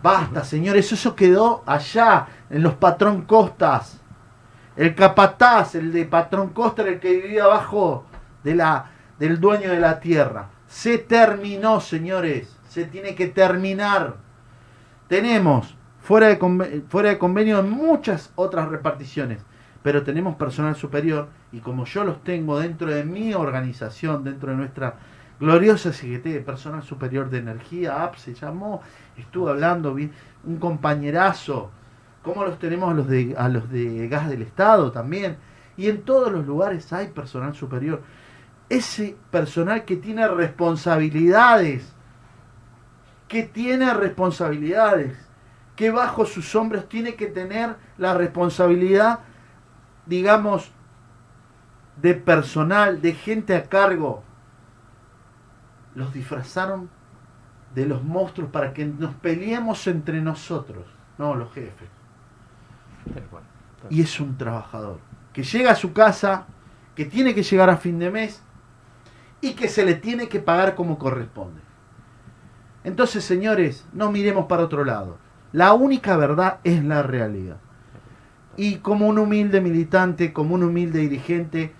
Basta, señores, eso quedó allá, en los patrón costas. El capataz, el de patrón costa, el que vivía abajo de la, del dueño de la tierra. Se terminó, señores. Se tiene que terminar. Tenemos fuera de, conve- fuera de convenio en muchas otras reparticiones, pero tenemos personal superior y como yo los tengo dentro de mi organización, dentro de nuestra gloriosa CGT de personal superior de energía, AP se llamó, estuve hablando, vi un compañerazo, como los tenemos a los de a los de gas del Estado también, y en todos los lugares hay personal superior. Ese personal que tiene responsabilidades, que tiene responsabilidades, que bajo sus hombros tiene que tener la responsabilidad, digamos, de personal, de gente a cargo. Los disfrazaron de los monstruos para que nos peleemos entre nosotros, no los jefes. Y es un trabajador que llega a su casa, que tiene que llegar a fin de mes y que se le tiene que pagar como corresponde. Entonces, señores, no miremos para otro lado. La única verdad es la realidad. Y como un humilde militante, como un humilde dirigente,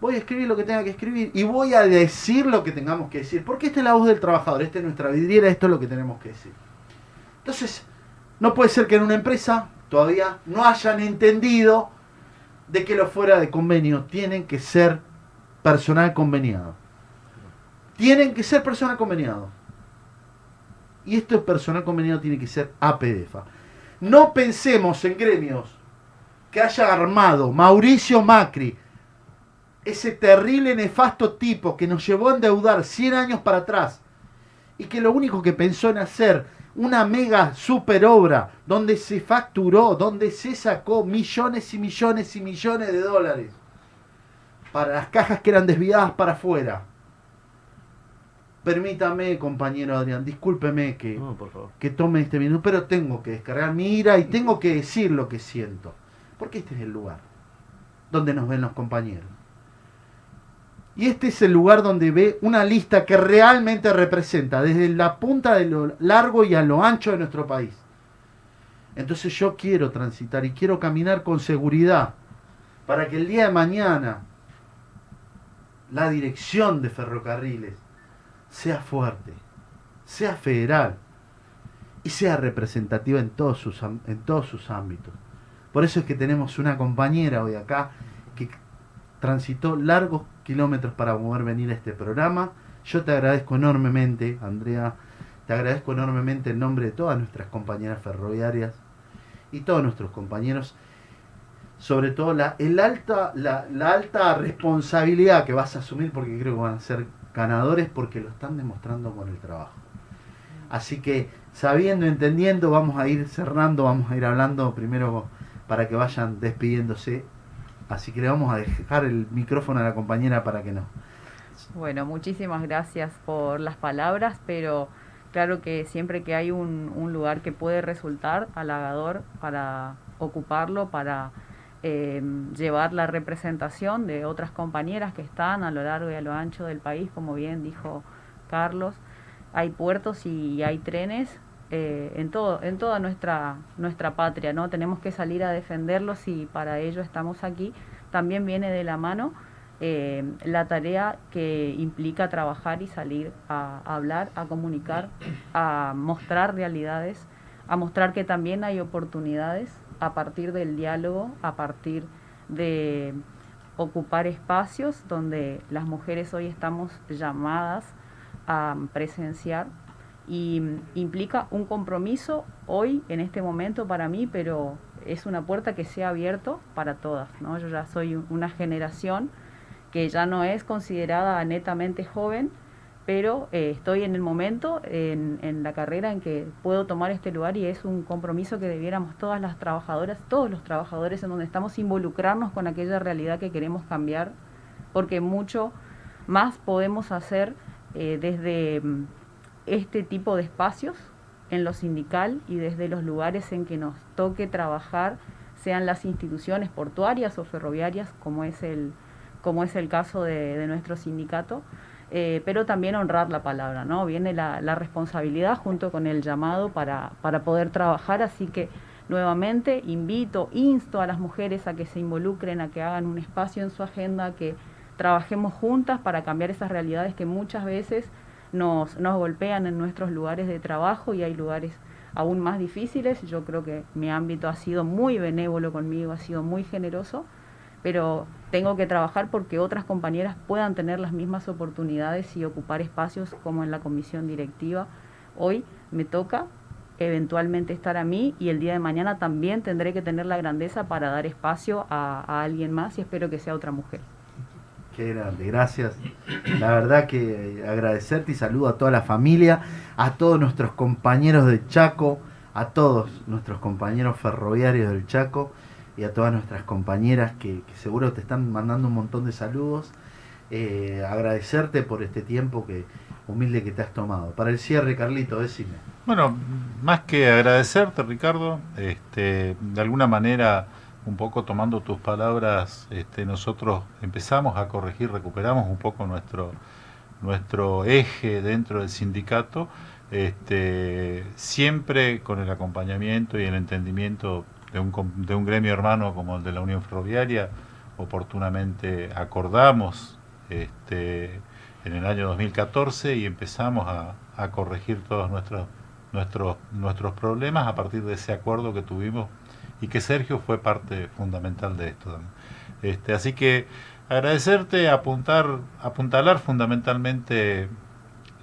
voy a escribir lo que tenga que escribir y voy a decir lo que tengamos que decir. Porque esta es la voz del trabajador, esta es nuestra vidriera, esto es lo que tenemos que decir. Entonces, no puede ser que en una empresa todavía no hayan entendido de que los fuera de convenio tienen que ser personal conveniado. Tienen que ser personal conveniado. Y esto es personal conveniado tiene que ser APDFA. No pensemos en gremios que haya armado Mauricio Macri, ese terrible nefasto tipo que nos llevó a endeudar 100 años para atrás y que lo único que pensó en hacer una mega super obra donde se facturó, donde se sacó millones y millones y millones de dólares para las cajas que eran desviadas para afuera. Permítame, compañero Adrián, discúlpeme que, No, por favor. que tome este minuto, pero tengo que descargar mi ira y tengo que decir lo que siento. Porque este es el lugar donde nos ven los compañeros. Y este es el lugar donde ve una lista que realmente representa desde la punta de lo largo y a lo ancho de nuestro país. Entonces yo quiero transitar y quiero caminar con seguridad para que el día de mañana la dirección de ferrocarriles sea fuerte, sea federal y sea representativa en todos sus, en todos sus ámbitos. Por eso es que tenemos una compañera hoy acá que transitó largos kilómetros para poder venir a este programa. Yo te agradezco enormemente, Andrea, te agradezco enormemente en nombre de todas nuestras compañeras ferroviarias y todos nuestros compañeros, sobre todo la, el alta, la, la alta responsabilidad que vas a asumir, porque creo que van a ser ganadores porque lo están demostrando con el trabajo. Así que sabiendo, entendiendo, vamos a ir cerrando, vamos a ir hablando primero para que vayan despidiéndose. Así que le vamos a dejar el micrófono a la compañera para que no. Bueno, muchísimas gracias por las palabras, pero claro que siempre que hay un, un lugar que puede resultar halagador para ocuparlo, para eh, llevar la representación de otras compañeras que están a lo largo y a lo ancho del país, como bien dijo Carlos, hay puertos y hay trenes eh, en todo en toda nuestra nuestra patria no tenemos que salir a defenderlos y para ello estamos aquí. También viene de la mano eh, la tarea que implica trabajar y salir a hablar a comunicar a mostrar realidades a mostrar que también hay oportunidades a partir del diálogo a partir de ocupar espacios donde las mujeres hoy estamos llamadas a presenciar y implica un compromiso hoy en este momento para mí, pero es una puerta que se ha abierto para todas, ¿no? Yo ya soy un- una generación que ya no es considerada netamente joven, pero eh, estoy en el momento, en, la carrera en que puedo tomar este lugar y es un compromiso que debiéramos todas las trabajadoras, todos los trabajadores en donde estamos involucrarnos con aquella realidad que queremos cambiar, porque mucho más podemos hacer eh, desde mm, este tipo de espacios en lo sindical y desde los lugares en que nos toque trabajar, sean las instituciones portuarias o ferroviarias, como es el, como es el caso de nuestro sindicato, eh, pero también honrar la palabra, ¿no? Viene la, la responsabilidad junto con el llamado para, para poder trabajar, así que nuevamente invito, insto a las mujeres a que se involucren, a que hagan un espacio en su agenda, a que trabajemos juntas para cambiar esas realidades que muchas veces nos, nos golpean en nuestros lugares de trabajo y hay lugares aún más difíciles. Yo creo que mi ámbito ha sido muy benévolo conmigo, ha sido muy generoso, pero tengo que trabajar porque otras compañeras puedan tener las mismas oportunidades y ocupar espacios como en la comisión directiva. Hoy me toca eventualmente estar a mí y el día de mañana también tendré que tener la grandeza para dar espacio a, alguien más y espero que sea otra mujer. Qué grande, gracias. La verdad que agradecerte y saludo a toda la familia, a todos nuestros compañeros de Chaco, a todos nuestros compañeros ferroviarios del Chaco y a todas nuestras compañeras que, seguro te están mandando un montón de saludos. Eh, agradecerte por este tiempo que humilde que te has tomado. Para el cierre, Carlito, decime. Bueno, más que agradecerte, Ricardo, este, de alguna manera, un poco tomando tus palabras, este, nosotros empezamos a corregir, recuperamos un poco nuestro, nuestro eje dentro del sindicato, este, siempre con el acompañamiento y el entendimiento de un, de un gremio hermano como el de la Unión Ferroviaria, oportunamente acordamos este, en el año 2014 y empezamos a, a corregir todos nuestros, nuestros, nuestros problemas a partir de ese acuerdo que tuvimos y que Sergio fue parte fundamental de esto. Este, así que agradecerte, apuntar, apuntalar fundamentalmente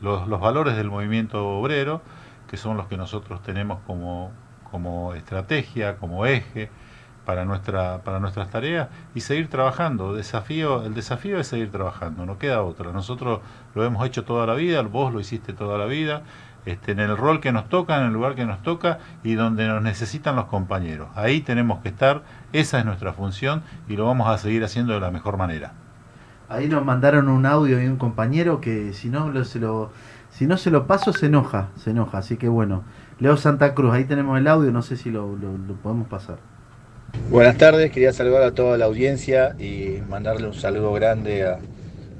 los, los valores del movimiento obrero, que son los que nosotros tenemos como, como estrategia, como eje para, nuestra, para nuestras tareas y seguir trabajando. Desafío, el desafío es seguir trabajando, no queda otra. Nosotros lo hemos hecho toda la vida, vos lo hiciste toda la vida, este, en el rol que nos toca, en el lugar que nos toca y donde nos necesitan los compañeros. Ahí tenemos que estar, esa es nuestra función y lo vamos a seguir haciendo de la mejor manera. Ahí nos mandaron un audio de un compañero que si no lo, se lo si no se lo paso se enoja, se enoja, así que bueno. Leo Santa Cruz, ahí tenemos el audio, no sé si lo, podemos pasar. Buenas tardes, quería saludar a toda la audiencia y mandarle un saludo grande a,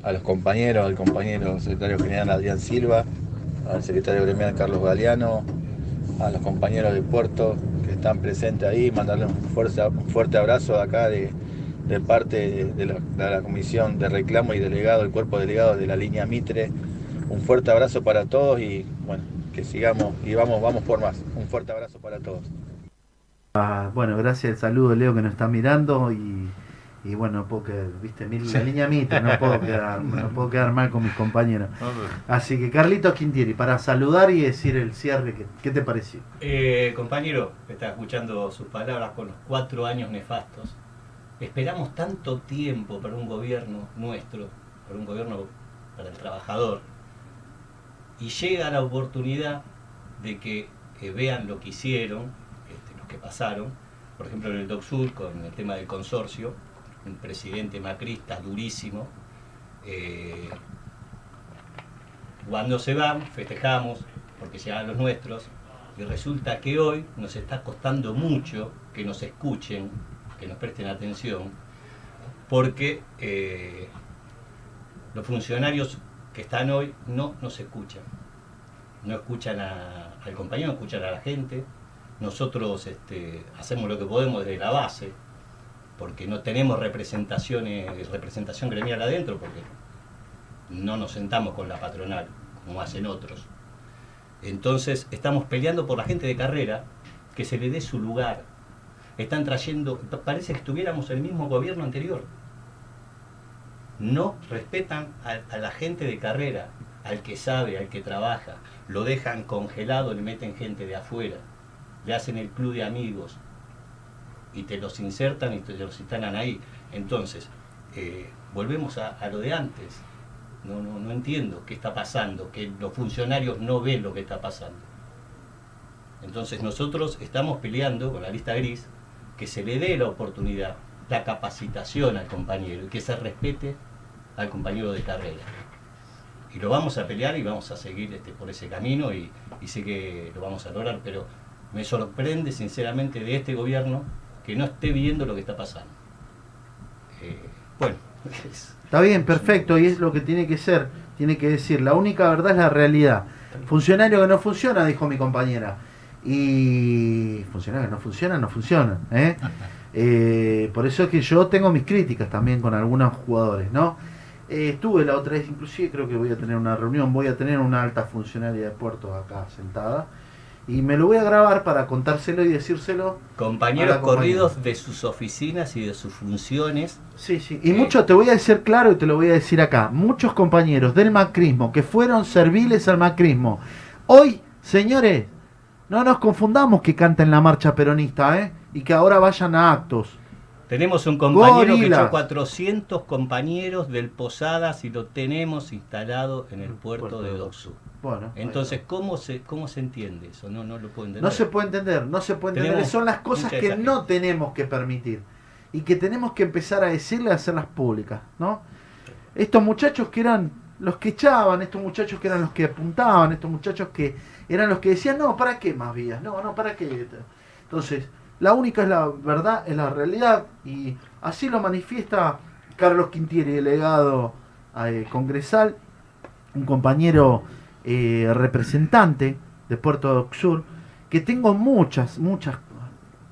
a los compañeros, al compañero secretario general Adrián Silva, al secretario gremial Carlos Galeano, a los compañeros de Puerto que están presentes ahí, mandarles un fuerte, abrazo de acá de, parte de, de la, de la Comisión de Reclamo y Delegado, el cuerpo delegado de la línea Mitre. Un fuerte abrazo para todos y bueno, que sigamos y vamos, vamos por más. Un fuerte abrazo para todos. Ah, bueno, gracias al saludo Leo que nos está mirando y, y bueno, no puedo quedar, viste, mi- la niña Mitre, no puedo (laughs) quedar, no puedo quedar mal con mis compañeros. Así que Carlito Quintieri, para saludar y decir el cierre, ¿qué, qué te pareció? Eh, compañero, está escuchando sus palabras con los cuatro años nefastos. Esperamos tanto tiempo para un gobierno nuestro, para un gobierno para el trabajador, y llega la oportunidad de que eh, vean lo que hicieron, este, los que pasaron, por ejemplo en el Doc Sur con el tema del consorcio, un presidente macrista durísimo. eh, cuando se van, festejamos porque llegan los nuestros, y resulta que hoy nos está costando mucho que nos escuchen, que nos presten atención, porque eh, los funcionarios que están hoy no nos escuchan. No escuchan a- al compañero, no escuchan a la gente. Nosotros este, hacemos lo que podemos desde la base, porque no tenemos representaciones, representación gremial adentro, porque no nos sentamos con la patronal, como hacen otros. Entonces estamos peleando por la gente de carrera, que se le dé su lugar. Están trayendo, pa- parece que estuviéramos el mismo gobierno anterior. No respetan a, la gente de carrera, al que sabe, al que trabaja. Lo dejan congelado, le meten gente de afuera. Le hacen el club de amigos y te los insertan y te los instalan ahí. Entonces, eh, volvemos a, a lo de antes. No, no, no entiendo qué está pasando, que los funcionarios no ven lo que está pasando. Entonces nosotros estamos peleando con la lista gris que se le dé la oportunidad, la capacitación al compañero y que se respete al compañero de carrera. Y lo vamos a pelear y vamos a seguir este, por ese camino y, y sé que lo vamos a lograr, pero me sorprende sinceramente de este gobierno que no esté viendo lo que está pasando. Eh, bueno, (laughs) es- Está bien, perfecto, y es lo que tiene que ser, tiene que decir, la única verdad es la realidad. Funcionario que no funciona, dijo mi compañera. Y funcionario que no funciona, no funciona. ¿eh? (laughs) Eh, por eso es que yo tengo mis críticas también con algunos jugadores, ¿no? Eh, estuve la otra vez, inclusive creo que voy a tener una reunión, voy a tener una alta funcionaria de puertos acá sentada. Y me lo voy a grabar para contárselo y decírselo. compañeros corridos de sus oficinas y de sus funciones. Sí, sí. Y muchos, te voy a decir claro y te lo voy a decir acá, muchos compañeros del macrismo que fueron serviles al macrismo, hoy, señores, no nos confundamos que canten la marcha peronista, ¿eh? Y que ahora vayan a actos. Tenemos un compañero que Gorilas. echó 400 compañeros del Posadas y lo tenemos instalado en el puerto, puerto de Doxú. Bueno, Entonces, ¿cómo se, ¿cómo se entiende eso? No, no lo puedo entender. no se puede entender, no se puede entender. Tenemos Son las cosas que no tenemos que permitir y que tenemos que empezar a decirle a hacerlas públicas, ¿no? Estos muchachos que eran los que echaban, estos muchachos que eran los que apuntaban, estos muchachos que eran los que decían, no, ¿para qué más vías? No, no, ¿para qué? Entonces, la única es la verdad, es la realidad, y así lo manifiesta Carlos Quintieri, delegado eh, congresal, un compañero eh, representante de Puerto de Oxur, que tengo muchas, muchas...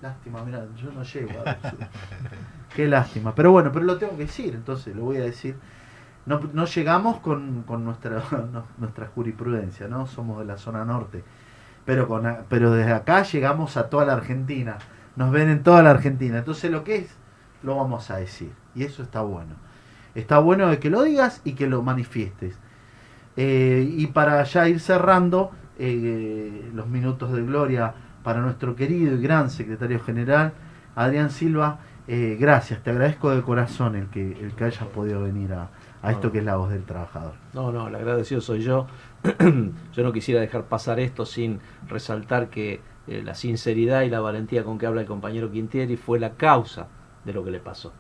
Lástima, mira, yo no llego a. (laughs) Qué lástima. Pero bueno, pero lo tengo que decir, entonces lo voy a decir. No, no llegamos con, con nuestra, (laughs) no, nuestra jurisprudencia, ¿no? Somos de la zona norte. Pero, con, pero desde acá llegamos a toda la Argentina. Nos ven en toda la Argentina. Entonces lo que es, lo vamos a decir. Y eso está bueno. Está bueno de que lo digas y que lo manifiestes. Eh, y para ya ir cerrando eh, los minutos de gloria para nuestro querido y gran secretario general, Adrián Silva, eh, gracias, te agradezco de corazón el que, el que hayas podido venir a, a esto que es la voz del trabajador. No, no, el agradecido soy yo. (clears throat) yo no quisiera dejar pasar esto sin resaltar que eh, la sinceridad y la valentía con que habla el compañero Quintieri fue la causa de lo que le pasó.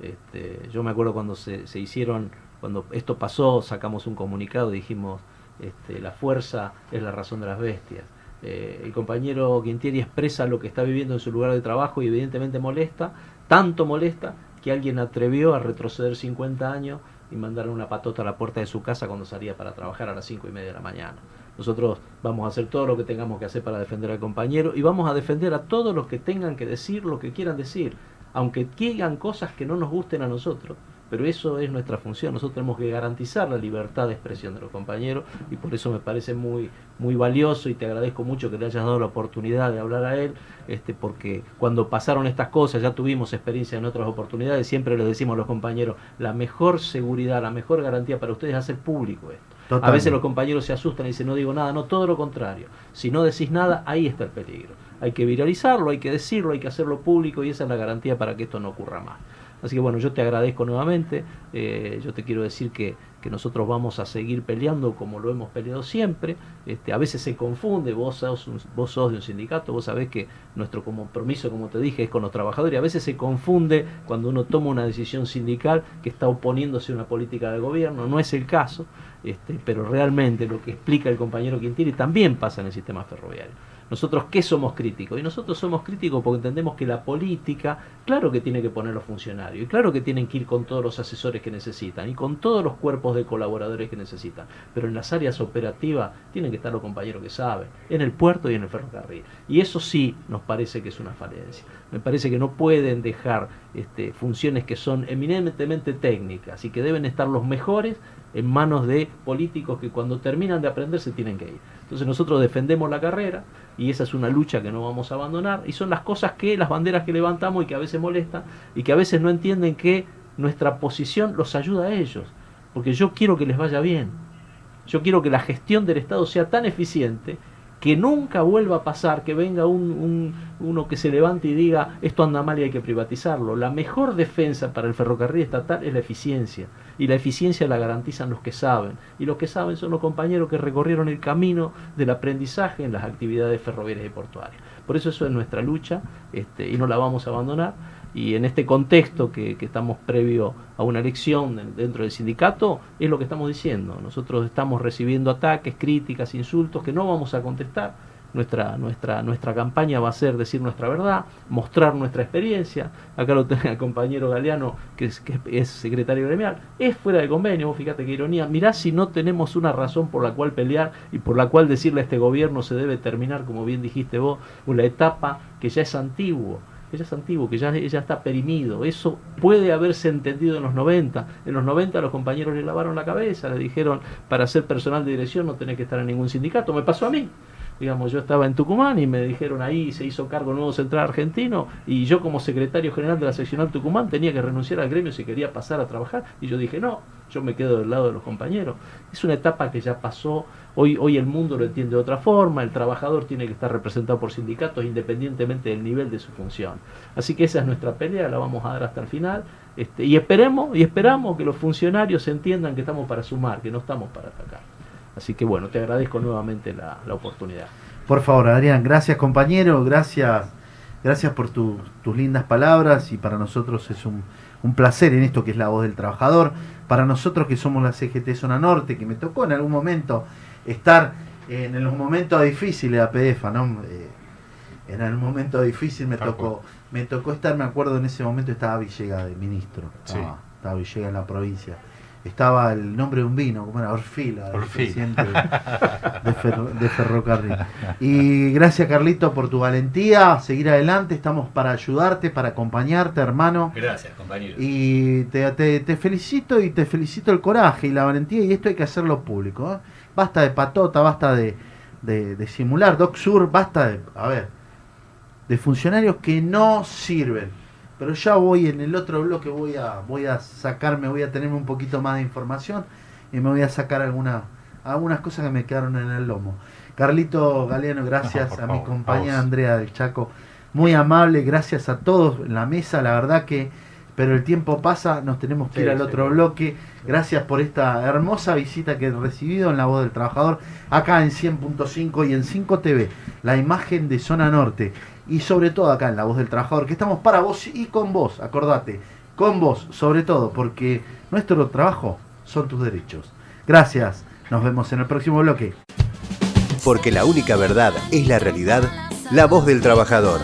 Este, yo me acuerdo cuando se, hicieron, cuando esto pasó, sacamos un comunicado, dijimos, este, la fuerza es la razón de las bestias. Eh, el compañero Quintieri expresa lo que está viviendo en su lugar de trabajo y evidentemente molesta, tanto molesta que alguien atrevió a retroceder 50 años y mandarle una patota a la puerta de su casa cuando salía para trabajar a las 5 y media de la mañana. Nosotros vamos a hacer todo lo que tengamos que hacer para defender al compañero y vamos a defender a todos los que tengan que decir lo que quieran decir, aunque digan cosas que no nos gusten a nosotros. Pero eso es nuestra función. Nosotros tenemos que garantizar la libertad de expresión de los compañeros y por eso me parece muy, muy valioso y te agradezco mucho que le hayas dado la oportunidad de hablar a él, este, porque cuando pasaron estas cosas, ya tuvimos experiencia en otras oportunidades, siempre les decimos a los compañeros, la mejor seguridad, la mejor garantía para ustedes es hacer público esto. A veces los compañeros se asustan y dicen no digo nada, no, todo lo contrario. Si no decís nada, ahí está el peligro. Hay que viralizarlo, hay que decirlo, hay que hacerlo público y esa es la garantía para que esto no ocurra más. Así que bueno, yo te agradezco nuevamente, eh, yo te quiero decir que, nosotros vamos a seguir peleando como lo hemos peleado siempre, este, a veces se confunde, vos sos, un- vos sos de un sindicato, vos sabés que nuestro compromiso, como te dije, es con los trabajadores, a veces se confunde cuando uno toma una decisión sindical que está oponiéndose a una política de gobierno, no es el caso, este, pero realmente lo que explica el compañero Quintiri también pasa en el sistema ferroviario. Nosotros, ¿qué somos críticos? Y nosotros somos críticos porque entendemos que la política, claro que tiene que poner los funcionarios, y claro que tienen que ir con todos los asesores que necesitan, y con todos los cuerpos de colaboradores que necesitan, pero en las áreas operativas tienen que estar los compañeros que saben, en el puerto y en el ferrocarril. Y eso sí nos parece que es una falencia. Me parece que no pueden dejar este, funciones que son eminentemente técnicas y que deben estar los mejores en manos de políticos que cuando terminan de aprender se tienen que ir. Entonces nosotros defendemos la carrera y esa es una lucha que no vamos a abandonar y son las cosas que, las banderas que levantamos y que a veces molestan y que a veces no entienden que nuestra posición los ayuda a ellos. Porque yo quiero que les vaya bien. Yo quiero que la gestión del Estado sea tan eficiente que nunca vuelva a pasar que venga un, un- uno que se levante y diga esto anda mal y hay que privatizarlo. La mejor defensa para el ferrocarril estatal es la eficiencia y la eficiencia la garantizan los que saben y los que saben son los compañeros que recorrieron el camino del aprendizaje en las actividades ferroviarias y portuarias. Por eso eso es nuestra lucha este, y no la vamos a abandonar y en este contexto que, que estamos previo a una elección en- dentro del sindicato, es lo que estamos diciendo. Nosotros estamos recibiendo ataques, críticas, insultos que no vamos a contestar. Nuestra, nuestra, nuestra campaña va a ser decir nuestra verdad, mostrar nuestra experiencia. Acá lo tengo el compañero Galeano, que es, que es secretario gremial. Es fuera de convenio, vos fíjate qué ironía. Mirá si no tenemos una razón por la cual pelear y por la cual decirle a este gobierno se debe terminar, como bien dijiste vos, una etapa que ya es antiguo que ya es antiguo, que ya, ya está perimido. Eso puede haberse entendido en los 90. En los 90 los compañeros le lavaron la cabeza, le dijeron, para ser personal de dirección no tenés que estar en ningún sindicato. Me pasó a mí. Digamos, yo estaba en Tucumán y me dijeron ahí, se hizo cargo nuevo central argentino y yo como secretario general de la seccional Tucumán tenía que renunciar al gremio si quería pasar a trabajar y yo dije, no, yo me quedo del lado de los compañeros. Es una etapa que ya pasó, hoy, hoy el mundo lo entiende de otra forma, el trabajador tiene que estar representado por sindicatos independientemente del nivel de su función. Así que esa es nuestra pelea, la vamos a dar hasta el final. Este, y esperemos y esperamos que los funcionarios entiendan que estamos para sumar, que no estamos para atacar. Así que bueno, te agradezco nuevamente la, la oportunidad. Por favor, Adrián, gracias compañero, gracias, gracias por tu- tus lindas palabras y para nosotros es un, un placer en esto que es la voz del trabajador. Para nosotros que somos la CGT Zona Norte, que me tocó en algún momento estar en los momentos difíciles de APDFA, ¿no? Eh, en el momento difícil me tocó, me tocó estar, me acuerdo en ese momento estaba Villegas de ministro, estaba, Sí. estaba Villegas en la provincia. Estaba el nombre de un vino, como era Orfila, Orfila. presidente de, de ferro- de ferrocarril. Y gracias Carlito por tu valentía, seguir adelante, estamos para ayudarte, para acompañarte, hermano. Gracias, compañero. Y te, te- te felicito y te felicito el coraje y la valentía y esto hay que hacerlo público. ¿eh? Basta de patota, basta de, de, de simular, Doc Sur, basta de, a ver, de funcionarios que no sirven. Pero ya voy en el otro bloque, voy a, voy a sacarme, voy a tenerme un poquito más de información y me voy a sacar alguna, algunas cosas que me quedaron en el lomo. Carlito Galeano, gracias a mi compañera. Andrea del Chaco, muy amable, gracias a todos en la mesa, la verdad que, pero el tiempo pasa, nos tenemos que ir al sí. otro bloque. Gracias por esta hermosa visita que he recibido en La Voz del Trabajador, acá en 100.5 y en 5 TV, la imagen de Zona Norte y sobre todo acá en La Voz del Trabajador, que estamos para vos y con vos, acordate, con vos sobre todo, porque nuestro trabajo son tus derechos. Gracias, nos vemos en el próximo bloque. Porque la única verdad es la realidad, la voz del trabajador.